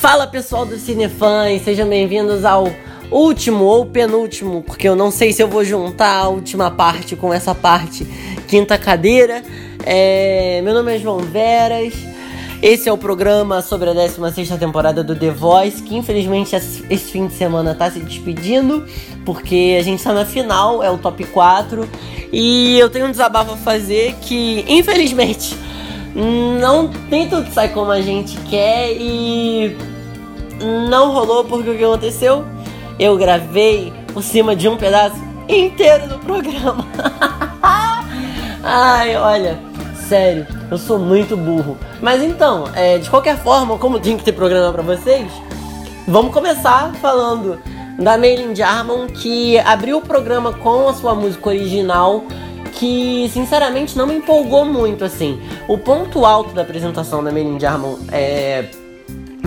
Fala pessoal do Cinefãs, sejam bem-vindos ao último ou penúltimo, porque eu não sei se eu vou juntar a última parte com essa parte, quinta cadeira. É... Meu nome é João Veras, esse é o programa sobre a 16 temporada do The Voice, que infelizmente esse fim de semana tá se despedindo, porque a gente tá na final, é o top 4, e eu tenho um desabafo a fazer que, infelizmente, não nem tudo sai como a gente quer e não rolou porque o que aconteceu? Eu gravei por cima de um pedaço inteiro do programa. Ai, olha, sério, eu sou muito burro. Mas então, é, de qualquer forma, como tem que ter programa para vocês, vamos começar falando da Maylin Jarman que abriu o programa com a sua música original que sinceramente não me empolgou muito assim. O ponto alto da apresentação da Maylin Jarman é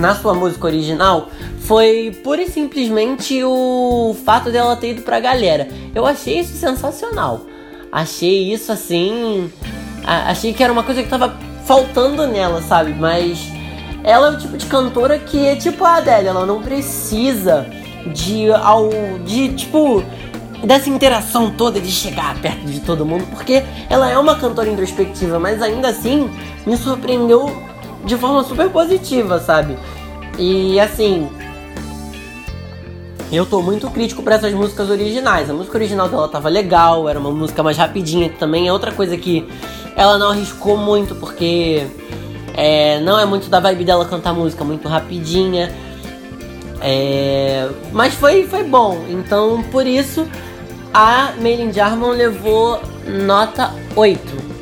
na sua música original foi pura e simplesmente o fato dela ter ido pra galera. Eu achei isso sensacional. Achei isso assim. achei que era uma coisa que tava faltando nela, sabe? Mas ela é o tipo de cantora que é tipo a Adele, ela não precisa de ao de tipo dessa interação toda de chegar perto de todo mundo, porque ela é uma cantora introspectiva, mas ainda assim me surpreendeu de forma super positiva, sabe? E assim, eu tô muito crítico para essas músicas originais. A música original dela tava legal, era uma música mais rapidinha, que também é outra coisa que ela não arriscou muito, porque é, não é muito da vibe dela cantar música muito rapidinha. É, mas foi, foi bom, então por isso a Maylin Jarman levou nota 8.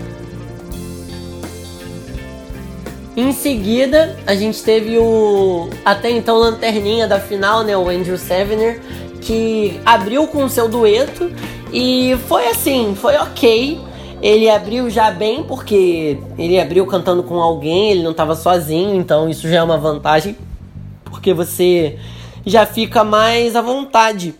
Em seguida, a gente teve o até então lanterninha da final, né, o Andrew Sevener, que abriu com o seu dueto e foi assim, foi ok. Ele abriu já bem porque ele abriu cantando com alguém, ele não estava sozinho, então isso já é uma vantagem, porque você já fica mais à vontade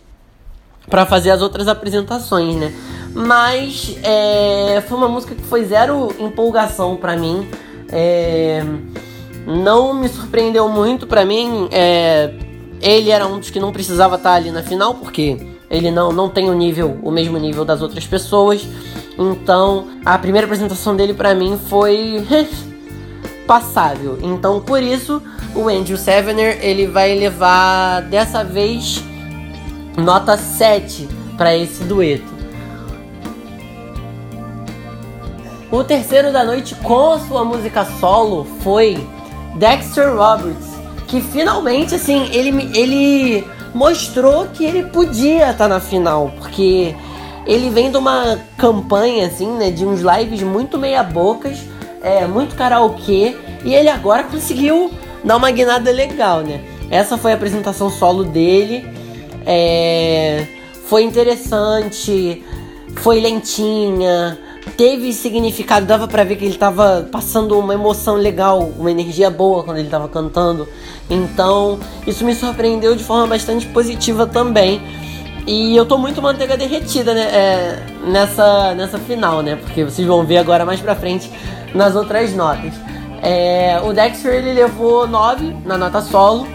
para fazer as outras apresentações, né? Mas é, foi uma música que foi zero empolgação para mim. É, não me surpreendeu muito para mim. É, ele era um dos que não precisava estar ali na final, porque ele não, não tem o nível, o mesmo nível das outras pessoas. Então, a primeira apresentação dele para mim foi passável. Então, por isso, o Andrew Sevener, ele vai levar dessa vez nota 7 para esse dueto. O terceiro da noite com sua música solo foi Dexter Roberts, que finalmente assim, ele ele mostrou que ele podia estar tá na final, porque ele vem de uma campanha assim, né, de uns lives muito meia bocas, é, muito karaokê, e ele agora conseguiu dar uma guinada legal, né? Essa foi a apresentação solo dele. É, foi interessante, foi lentinha, teve significado, dava para ver que ele tava passando uma emoção legal, uma energia boa quando ele tava cantando. Então, isso me surpreendeu de forma bastante positiva também. E eu tô muito manteiga derretida né, é, nessa, nessa final, né? Porque vocês vão ver agora mais pra frente nas outras notas. É, o Dexter ele levou 9 na nota solo.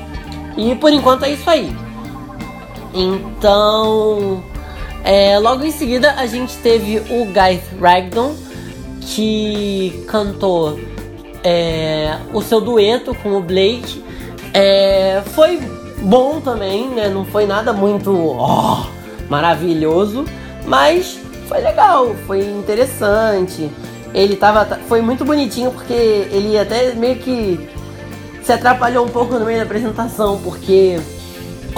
E por enquanto é isso aí. Então, é, logo em seguida a gente teve o Guy Ragdon, que cantou é, o seu dueto com o Blake. É, foi bom também, né? Não foi nada muito oh, maravilhoso, mas foi legal, foi interessante. Ele tava. Foi muito bonitinho porque ele até meio que se atrapalhou um pouco no meio da apresentação, porque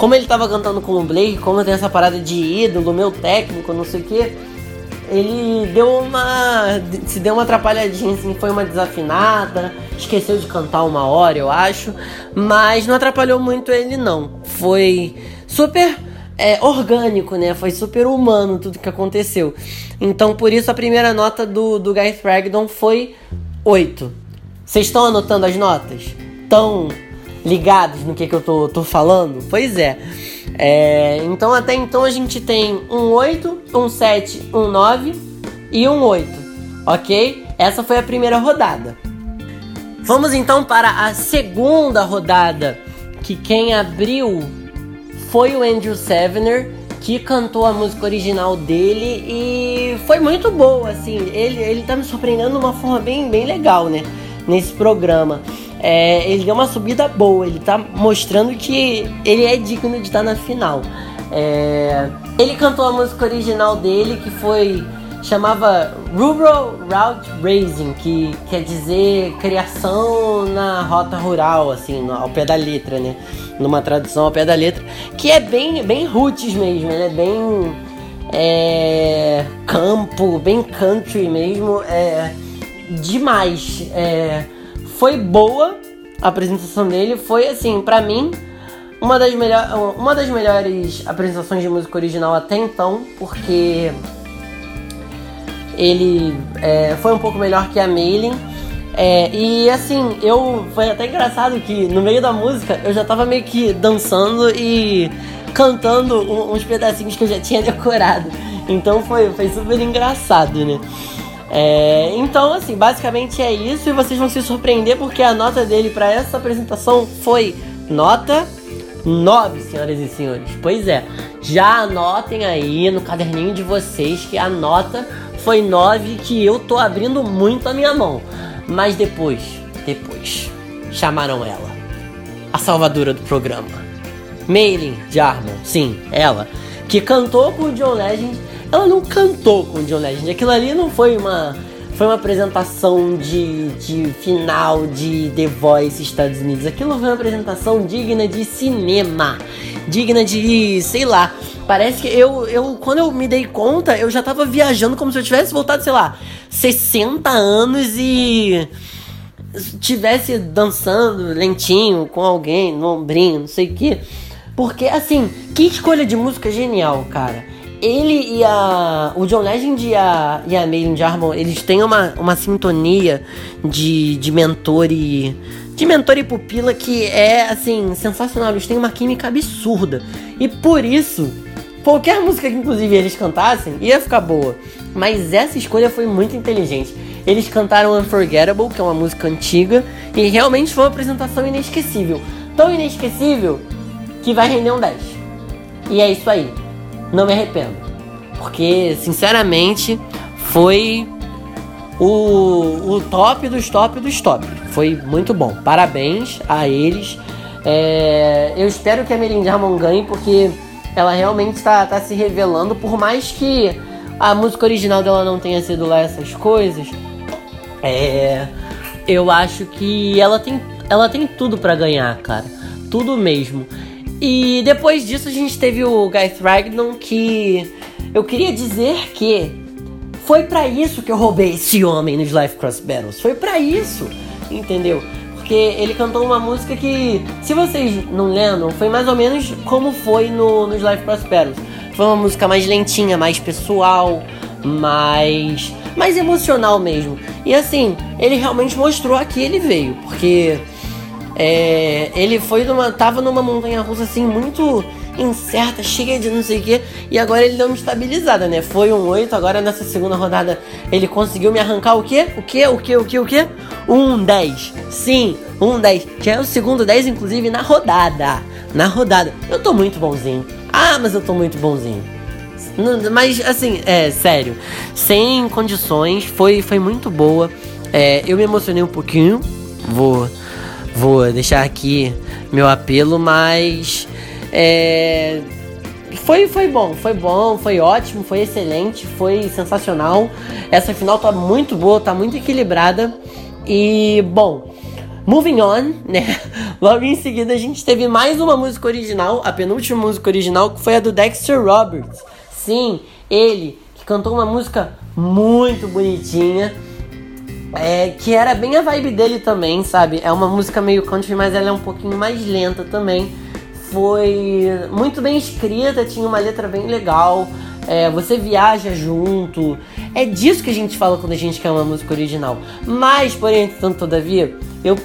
como ele tava cantando com o Blake, como tem essa parada de ídolo, meu técnico, não sei o que, ele deu uma. se deu uma atrapalhadinha, assim, foi uma desafinada, esqueceu de cantar uma hora, eu acho, mas não atrapalhou muito ele, não. Foi super é, orgânico, né? Foi super humano tudo que aconteceu. Então, por isso, a primeira nota do, do Guy Thragdon foi 8. Vocês estão anotando as notas? Estão ligados no que, que eu tô, tô falando? Pois é. é. Então até então a gente tem um 8, um 7, um 9 e um 8. Ok? Essa foi a primeira rodada. Vamos então para a segunda rodada que quem abriu foi o Andrew Sevener, que cantou a música original dele e foi muito boa, assim. Ele, ele tá me surpreendendo de uma forma bem, bem legal, né? Nesse programa. É, ele deu uma subida boa, ele tá mostrando que ele é digno de estar na final. É, ele cantou a música original dele, que foi chamava Rural Route Racing, que quer dizer criação na rota rural, assim, ao pé da letra, né? Numa tradução ao pé da letra, que é bem, bem roots mesmo, né? Bem é, campo, bem country mesmo, é demais. É, foi boa a apresentação dele, foi assim, para mim uma das, melhor, uma das melhores apresentações de música original até então, porque ele é, foi um pouco melhor que a Mailing. É, e assim, eu foi até engraçado que no meio da música eu já tava meio que dançando e cantando uns pedacinhos que eu já tinha decorado. Então foi, foi super engraçado, né? É, então, assim, basicamente é isso e vocês vão se surpreender porque a nota dele para essa apresentação foi nota 9, senhoras e senhores. Pois é, já anotem aí no caderninho de vocês que a nota foi 9 que eu tô abrindo muito a minha mão. Mas depois, depois, chamaram ela. A salvadora do programa. Maylin Jarman, sim, ela. Que cantou com John Legend. Ela não cantou com o John Legend. Aquilo ali não foi uma foi uma apresentação de, de final de The Voice Estados Unidos. Aquilo foi uma apresentação digna de cinema. Digna de, sei lá, Parece que eu, eu, quando eu me dei conta, eu já tava viajando como se eu tivesse voltado, sei lá, 60 anos e tivesse dançando lentinho com alguém no ombrinho, não sei o que. Porque, assim, que escolha de música genial, cara. Ele e a. O John Legend e a, e a Maylin Jarman, eles têm uma, uma sintonia de, de mentor e. De mentor e pupila que é, assim, sensacional. Eles têm uma química absurda. E por isso Qualquer música que inclusive eles cantassem ia ficar boa. Mas essa escolha foi muito inteligente. Eles cantaram Unforgettable, que é uma música antiga, e realmente foi uma apresentação inesquecível. Tão inesquecível que vai render um 10. E é isso aí. Não me arrependo. Porque, sinceramente, foi o, o top dos top dos top. Foi muito bom. Parabéns a eles. É, eu espero que a Melinda Ramon ganhe, porque ela realmente está tá se revelando, por mais que a música original dela não tenha sido lá essas coisas. É, eu acho que ela tem, ela tem tudo para ganhar, cara, tudo mesmo. E depois disso a gente teve o Guy Thragnon que eu queria dizer que foi para isso que eu roubei esse homem nos Life Cross Battles. Foi para isso, entendeu? porque ele cantou uma música que, se vocês não lembram, foi mais ou menos como foi no, nos Life Prosperous. Foi uma música mais lentinha, mais pessoal, mais, mais emocional mesmo. E assim, ele realmente mostrou a que ele veio, porque é, ele foi numa, tava numa montanha russa assim muito incerta, cheia de não sei o que, e agora ele deu uma estabilizada, né? Foi um 8, agora nessa segunda rodada ele conseguiu me arrancar o quê? O quê? O quê? O quê? O quê? Um 10. Sim, um 10. Que é o segundo 10, inclusive, na rodada. Na rodada. Eu tô muito bonzinho. Ah, mas eu tô muito bonzinho. Mas, assim, é, sério. Sem condições, foi, foi muito boa. É, eu me emocionei um pouquinho. Vou, vou deixar aqui meu apelo, mas é, foi, foi bom, foi bom, foi ótimo, foi excelente, foi sensacional. Essa final tá muito boa, tá muito equilibrada. E, bom, moving on, né? Logo em seguida a gente teve mais uma música original, a penúltima música original, que foi a do Dexter Roberts. Sim, ele, que cantou uma música muito bonitinha. É, que era bem a vibe dele também, sabe? É uma música meio country, mas ela é um pouquinho mais lenta também foi muito bem escrita, tinha uma letra bem legal. É, você viaja junto. É disso que a gente fala quando a gente quer uma música original. Mas, porém, tanto todavia, eu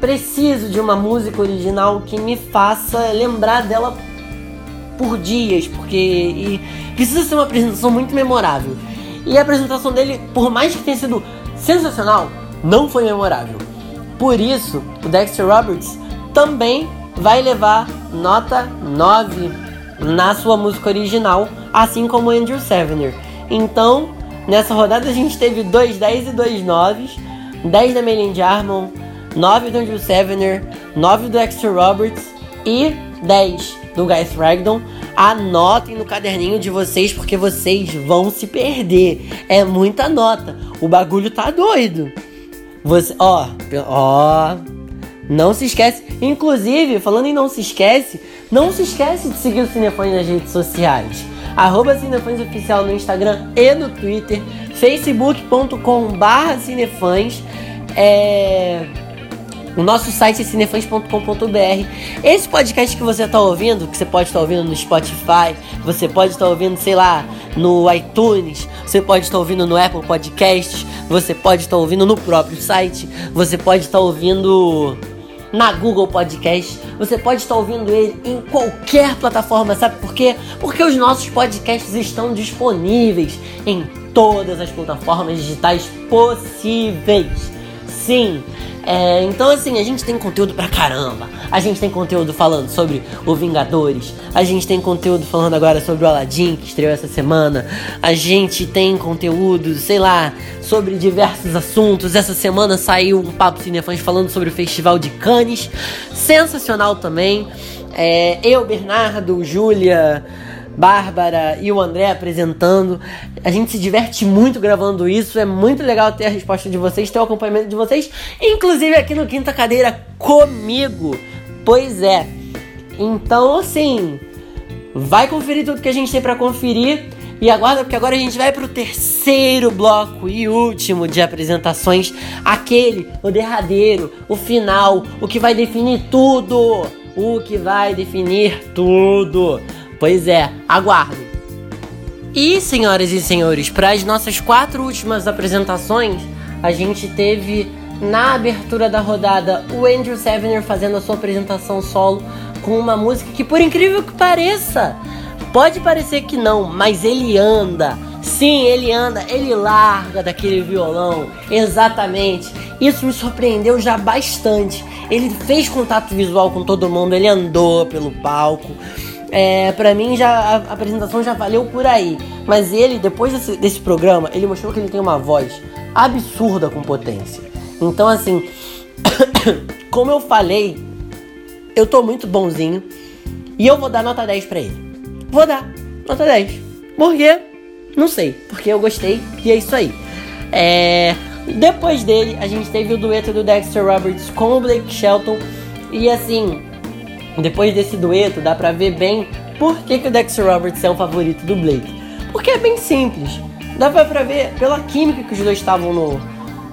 preciso de uma música original que me faça lembrar dela por dias, porque precisa ser uma apresentação muito memorável. E a apresentação dele, por mais que tenha sido sensacional, não foi memorável. Por isso, o Dexter Roberts também vai levar nota 9 na sua música original, assim como Andrew Sevener. Então, nessa rodada a gente teve 2 10 e 2 9, 10 da Melanie Jarmon, 9 do Andrew Sevener, 9 do Dexter Roberts e 10 do Guy Thragdon. Anotem no caderninho de vocês porque vocês vão se perder. É muita nota. O bagulho tá doido. Você, ó, ó, não se esquece. Inclusive, falando em não se esquece, não se esquece de seguir o Cinefãs nas redes sociais. Arroba Cinefãs Oficial no Instagram e no Twitter. facebook.com barra Cinefãs. É... O nosso site é cinefãs.com.br. Esse podcast que você está ouvindo, que você pode estar tá ouvindo no Spotify, você pode estar tá ouvindo, sei lá, no iTunes, você pode estar tá ouvindo no Apple Podcasts, você pode estar ouvindo no próprio site, você pode estar ouvindo na Google Podcast. Você pode estar ouvindo ele em qualquer plataforma, sabe por quê? Porque os nossos podcasts estão disponíveis em todas as plataformas digitais possíveis. Sim, é, então assim, a gente tem conteúdo pra caramba. A gente tem conteúdo falando sobre o Vingadores. A gente tem conteúdo falando agora sobre o Aladdin, que estreou essa semana. A gente tem conteúdo, sei lá, sobre diversos assuntos. Essa semana saiu um Papo Cinefãs falando sobre o Festival de Cannes. Sensacional também. É, eu, Bernardo, Júlia. Bárbara e o André apresentando. A gente se diverte muito gravando isso. É muito legal ter a resposta de vocês, ter o acompanhamento de vocês, inclusive aqui no Quinta Cadeira comigo. Pois é. Então, assim, vai conferir tudo que a gente tem para conferir. E aguarda, porque agora a gente vai pro terceiro bloco e último de apresentações. Aquele, o derradeiro, o final, o que vai definir tudo. O que vai definir tudo. Pois é, aguardem. E, senhoras e senhores, para as nossas quatro últimas apresentações, a gente teve na abertura da rodada o Andrew Sevener fazendo a sua apresentação solo com uma música que, por incrível que pareça, pode parecer que não, mas ele anda. Sim, ele anda, ele larga daquele violão, exatamente. Isso me surpreendeu já bastante. Ele fez contato visual com todo mundo, ele andou pelo palco. É, pra mim já a, apresentação já valeu por aí. Mas ele, depois desse, desse programa, ele mostrou que ele tem uma voz absurda com potência. Então assim, como eu falei, eu tô muito bonzinho e eu vou dar nota 10 pra ele. Vou dar nota 10. Por quê? Não sei, porque eu gostei e é isso aí. É... Depois dele, a gente teve o dueto do Dexter Roberts com o Blake Shelton. E assim, depois desse dueto, dá pra ver bem por que, que o Dexter Roberts é o favorito do Blake. Porque é bem simples. Dá pra ver pela química que os dois estavam no,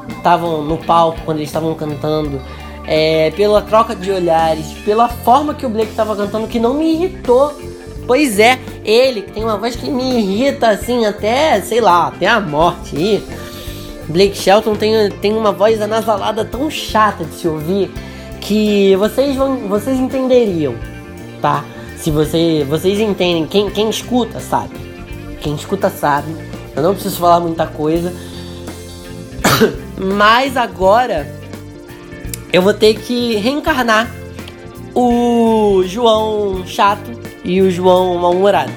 estavam no palco quando eles estavam cantando. É, pela troca de olhares, pela forma que o Blake estava cantando, que não me irritou. Pois é, ele que tem uma voz que me irrita assim, até, sei lá, até a morte. E Blake Shelton tem, tem uma voz anasalada tão chata de se ouvir que vocês vão, vocês entenderiam, tá? Se você, vocês entendem, quem, quem escuta sabe. Quem escuta sabe. Eu não preciso falar muita coisa. Mas agora eu vou ter que reencarnar o João chato e o João mal-humorado.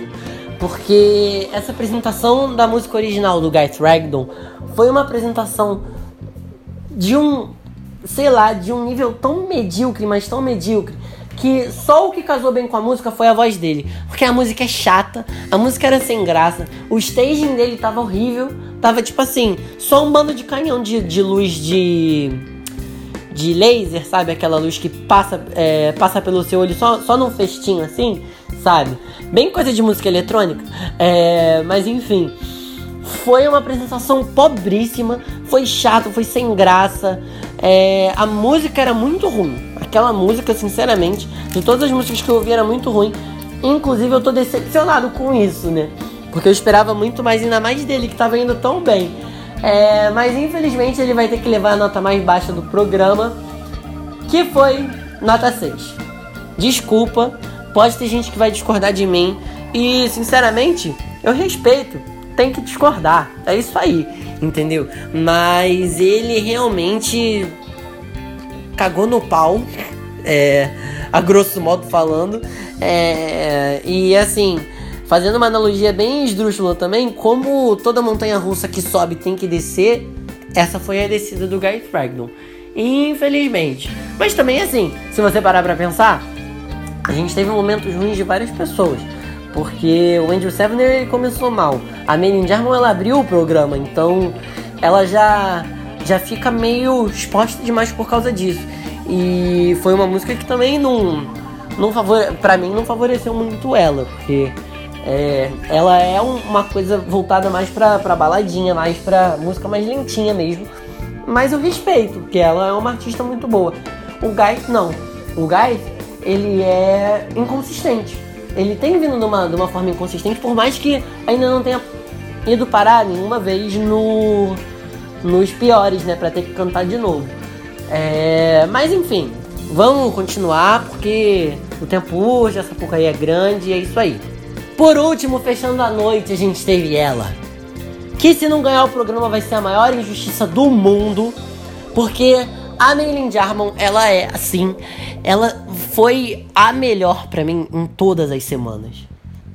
Porque essa apresentação da música original do Guy Thragdon foi uma apresentação de um sei lá, de um nível tão medíocre, mas tão medíocre, que só o que casou bem com a música foi a voz dele. Porque a música é chata, a música era sem graça, o staging dele tava horrível, tava tipo assim, só um bando de canhão de, de luz de. de laser, sabe? Aquela luz que passa, é, passa pelo seu olho só, só num festinho assim, sabe? Bem coisa de música eletrônica. É, mas enfim. Foi uma apresentação pobríssima, foi chato, foi sem graça. É, a música era muito ruim. Aquela música, sinceramente, de todas as músicas que eu ouvi era muito ruim. Inclusive eu tô decepcionado com isso, né? Porque eu esperava muito mais, ainda mais dele, que tava indo tão bem. É, mas infelizmente ele vai ter que levar a nota mais baixa do programa, que foi nota 6. Desculpa, pode ter gente que vai discordar de mim. E sinceramente, eu respeito tem que discordar. É isso aí, entendeu? Mas ele realmente cagou no pau. É, a grosso modo falando. É, e assim, fazendo uma analogia bem esdrúxula também, como toda montanha russa que sobe tem que descer, essa foi a descida do Guy Fragnon. Infelizmente. Mas também assim, se você parar pra pensar, a gente teve momentos ruins de várias pessoas. Porque o Andrew Sevener começou mal. A Melin Jarmon ela abriu o programa, então ela já já fica meio exposta demais por causa disso. E foi uma música que também não, não favore, pra mim não favoreceu muito ela, porque é, ela é um, uma coisa voltada mais pra, pra baladinha, mais pra música mais lentinha mesmo. Mas eu respeito, porque ela é uma artista muito boa. O Guy, não. O Guy, ele é inconsistente. Ele tem vindo de uma, de uma forma inconsistente, por mais que ainda não tenha ido parar nenhuma vez no, nos piores, né? Pra ter que cantar de novo. É, mas enfim, vamos continuar, porque o tempo urge, essa porcaria é grande e é isso aí. Por último, fechando a noite, a gente teve ela. Que se não ganhar o programa vai ser a maior injustiça do mundo. Porque a Maylin Jarmon, ela é assim, ela foi a melhor para mim em todas as semanas.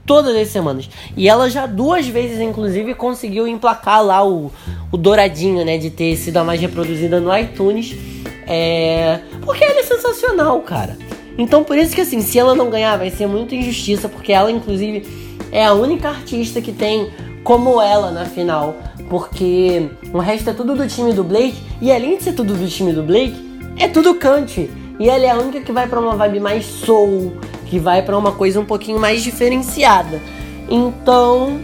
Todas as semanas. E ela já duas vezes, inclusive, conseguiu emplacar lá o, o douradinho, né? De ter sido a mais reproduzida no iTunes. É. Porque ela é sensacional, cara. Então por isso que assim, se ela não ganhar, vai ser muita injustiça, porque ela, inclusive, é a única artista que tem como ela na final. Porque o resto é tudo do time do Blake. E além de ser tudo do time do Blake, é tudo country. E ela é a única que vai para uma vibe mais soul, que vai para uma coisa um pouquinho mais diferenciada. Então,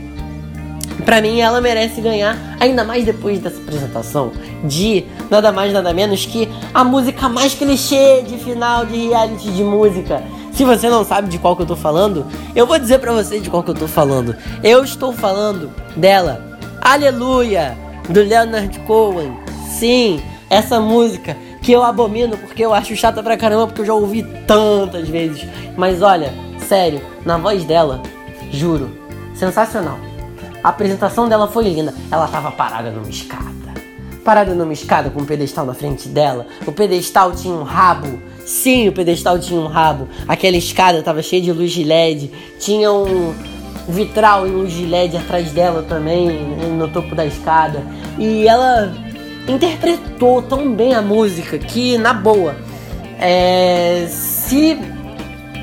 para mim ela merece ganhar, ainda mais depois dessa apresentação de nada mais nada menos que a música mais clichê de final de reality de música. Se você não sabe de qual que eu tô falando, eu vou dizer para você de qual que eu tô falando. Eu estou falando dela, Aleluia, do Leonard Cohen. Sim, essa música que eu abomino porque eu acho chata pra caramba, porque eu já ouvi tantas vezes. Mas olha, sério, na voz dela, juro, sensacional. A apresentação dela foi linda. Ela tava parada numa escada. Parada numa escada com um pedestal na frente dela. O pedestal tinha um rabo. Sim, o pedestal tinha um rabo. Aquela escada tava cheia de luz de LED. Tinha um vitral em luz de LED atrás dela também, no topo da escada. E ela interpretou tão bem a música que, na boa, é, se.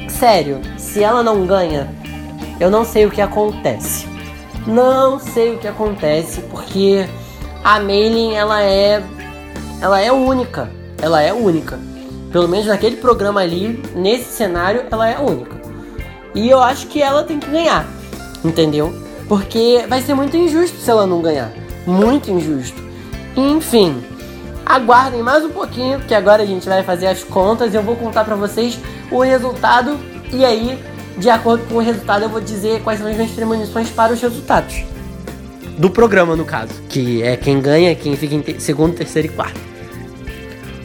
Sério, se ela não ganha, eu não sei o que acontece. Não sei o que acontece, porque a Mailing ela é. Ela é única. Ela é única. Pelo menos naquele programa ali, nesse cenário, ela é única. E eu acho que ela tem que ganhar. Entendeu? Porque vai ser muito injusto se ela não ganhar. Muito injusto. Enfim, aguardem mais um pouquinho, que agora a gente vai fazer as contas e eu vou contar para vocês o resultado. E aí, de acordo com o resultado, eu vou dizer quais são as minhas premonições para os resultados. Do programa, no caso. Que é quem ganha, quem fica em te segundo, terceiro e quarto.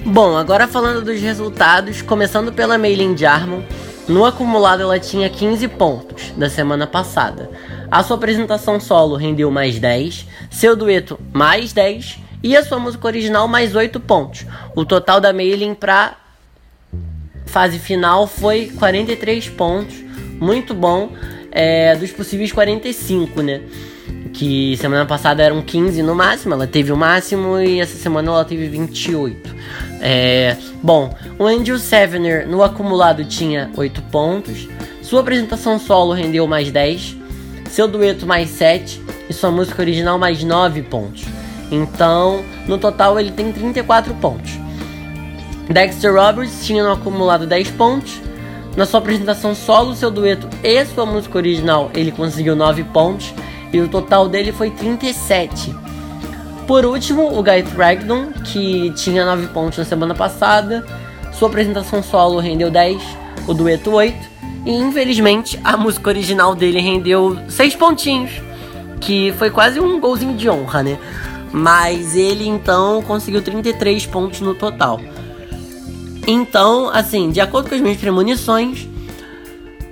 Bom, agora falando dos resultados, começando pela Maylin Jarmon. No acumulado ela tinha 15 pontos da semana passada. A sua apresentação solo rendeu mais 10, seu dueto mais 10 e a sua música original mais 8 pontos. O total da Mailing para fase final foi 43 pontos, muito bom, é, dos possíveis 45, né? Que semana passada eram 15 no máximo, ela teve o máximo e essa semana ela teve 28. É, bom, o Andrew Sevener no acumulado tinha 8 pontos, sua apresentação solo rendeu mais 10, seu dueto mais 7 e sua música original mais 9 pontos. Então, no total ele tem 34 pontos. Dexter Roberts tinha no acumulado 10 pontos. Na sua apresentação solo, seu dueto e sua música original, ele conseguiu 9 pontos. E o total dele foi 37. Por último, o Guy Thragdon, que tinha 9 pontos na semana passada. Sua apresentação solo rendeu 10, o dueto 8. E infelizmente, a música original dele rendeu 6 pontinhos. Que foi quase um golzinho de honra, né? Mas ele então conseguiu 33 pontos no total. Então, assim, de acordo com as minhas premonições,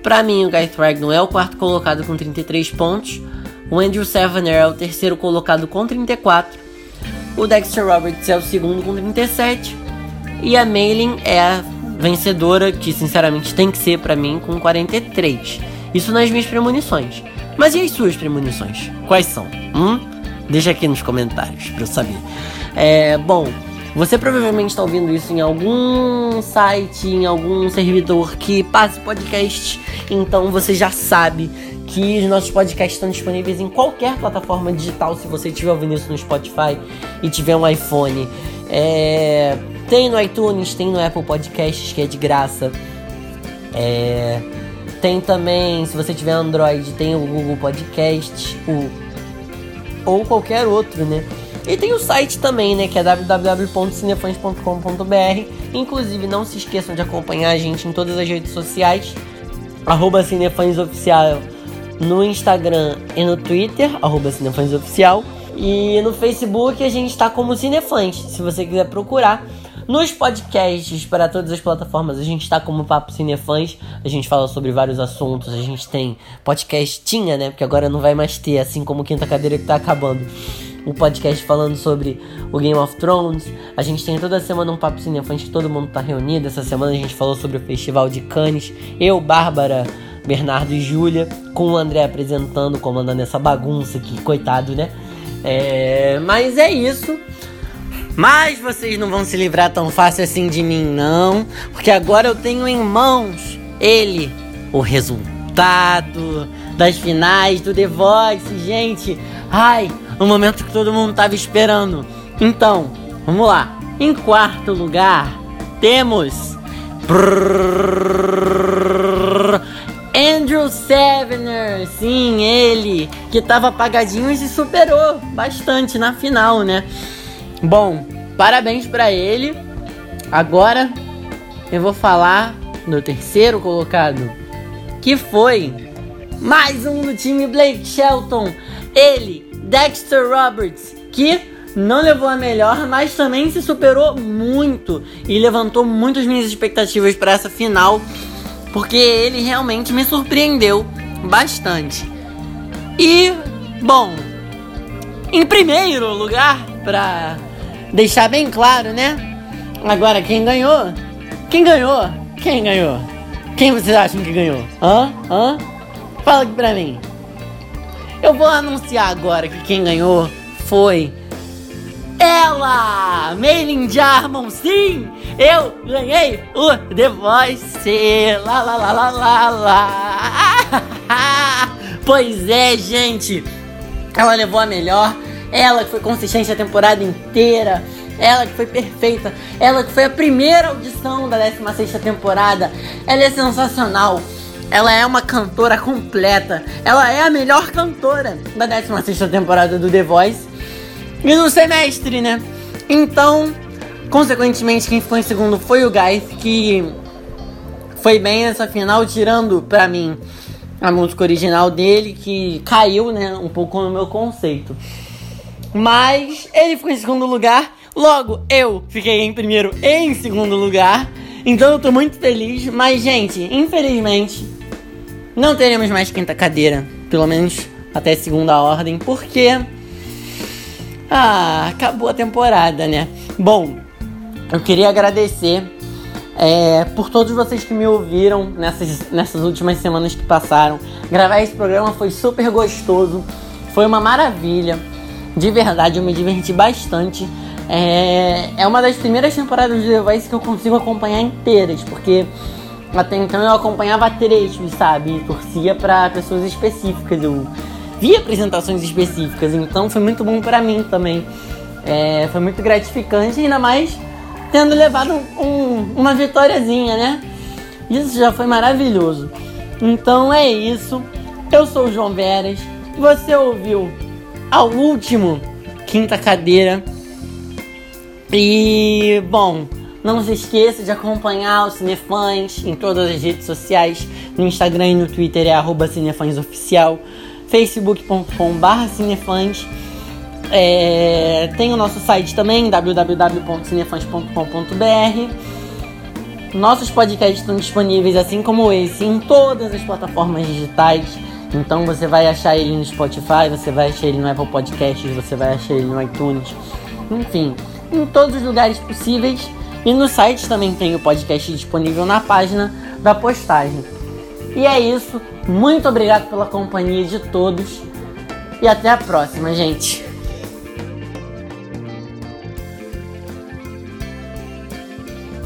para mim o Guy Thragnon é o quarto colocado com 33 pontos. O Andrew Sevener é o terceiro colocado com 34. O Dexter Roberts é o segundo com 37. E a Maylin é a vencedora, que sinceramente tem que ser para mim, com 43. Isso nas minhas premonições. Mas e as suas premonições? Quais são? Hum? Deixa aqui nos comentários pra eu saber. É, bom, você provavelmente está ouvindo isso em algum site, em algum servidor que passe podcast. Então você já sabe que os nossos podcasts estão disponíveis em qualquer plataforma digital. Se você estiver ouvindo isso no Spotify e tiver um iPhone, é... tem no iTunes, tem no Apple Podcasts que é de graça. É... Tem também, se você tiver Android, tem o Google Podcast, o... ou qualquer outro, né? E tem o site também, né, que é www.cinefãs.com.br. Inclusive, não se esqueçam de acompanhar a gente em todas as redes sociais, arroba Cinefãsoficial no Instagram e no Twitter, arroba Cinefãsoficial. E no Facebook a gente está como Cinefãs, se você quiser procurar. Nos podcasts para todas as plataformas, a gente está como Papo Cinefãs. A gente fala sobre vários assuntos. A gente tem podcast tinha, né? Porque agora não vai mais ter, assim como Quinta Cadeira que está acabando. O podcast falando sobre o Game of Thrones. A gente tem toda semana um Papo Cinefãs que todo mundo está reunido. Essa semana a gente falou sobre o Festival de Cannes. Eu, Bárbara, Bernardo e Júlia, com o André apresentando, comandando essa bagunça aqui, coitado, né? É, mas é isso. Mas vocês não vão se livrar tão fácil assim de mim, não. Porque agora eu tenho em mãos ele, o resultado das finais do The Voice, gente. Ai, o momento que todo mundo tava esperando. Então, vamos lá. Em quarto lugar, temos. Andrew Sevener, sim, ele, que tava apagadinho e se superou bastante na final, né? Bom, parabéns para ele. Agora eu vou falar do terceiro colocado, que foi mais um do time Blake Shelton. Ele, Dexter Roberts, que não levou a melhor, mas também se superou muito e levantou muitas minhas expectativas para essa final, porque ele realmente me surpreendeu bastante. E, bom, em primeiro lugar, para deixar bem claro, né? Agora, quem ganhou? Quem ganhou? Quem ganhou? Quem vocês acham que ganhou? Hã? Hã? Fala aqui pra mim. Eu vou anunciar agora que quem ganhou foi ela! Maylin Jarmon, sim! Eu ganhei o The Voice! Lá, lá, lá, lá, lá, lá! pois é, gente! Ela levou a melhor ela que foi consistente a temporada inteira. Ela que foi perfeita. Ela que foi a primeira audição da 16 temporada. Ela é sensacional. Ela é uma cantora completa. Ela é a melhor cantora da 16 temporada do The Voice. E no semestre, né? Então, consequentemente, quem ficou em segundo foi o Guys, que foi bem nessa final, tirando pra mim a música original dele, que caiu, né? Um pouco no meu conceito. Mas ele ficou em segundo lugar. Logo, eu fiquei em primeiro e em segundo lugar. Então eu tô muito feliz. Mas, gente, infelizmente, não teremos mais quinta cadeira. Pelo menos até segunda ordem. Porque. Ah, acabou a temporada, né? Bom, eu queria agradecer é, por todos vocês que me ouviram nessas, nessas últimas semanas que passaram. Gravar esse programa foi super gostoso. Foi uma maravilha. De verdade, eu me diverti bastante. É, é uma das primeiras temporadas de The Voice que eu consigo acompanhar inteiras, porque até então eu acompanhava trechos, sabe? E torcia para pessoas específicas. Eu via apresentações específicas, então foi muito bom para mim também. É, foi muito gratificante, ainda mais tendo levado um, uma vitóriazinha, né? Isso já foi maravilhoso. Então é isso. Eu sou o João Veras. Você ouviu ao último quinta cadeira. E bom, não se esqueça de acompanhar o Cinefãs em todas as redes sociais. No Instagram e no Twitter é arroba cinefãsoficial. facebook.com.br cinefãs. É, tem o nosso site também, www.cinefãs.com.br. Nossos podcasts estão disponíveis, assim como esse, em todas as plataformas digitais. Então você vai achar ele no Spotify, você vai achar ele no Apple Podcasts, você vai achar ele no iTunes, enfim, em todos os lugares possíveis. E no site também tem o podcast disponível na página da postagem. E é isso. Muito obrigado pela companhia de todos. E até a próxima, gente.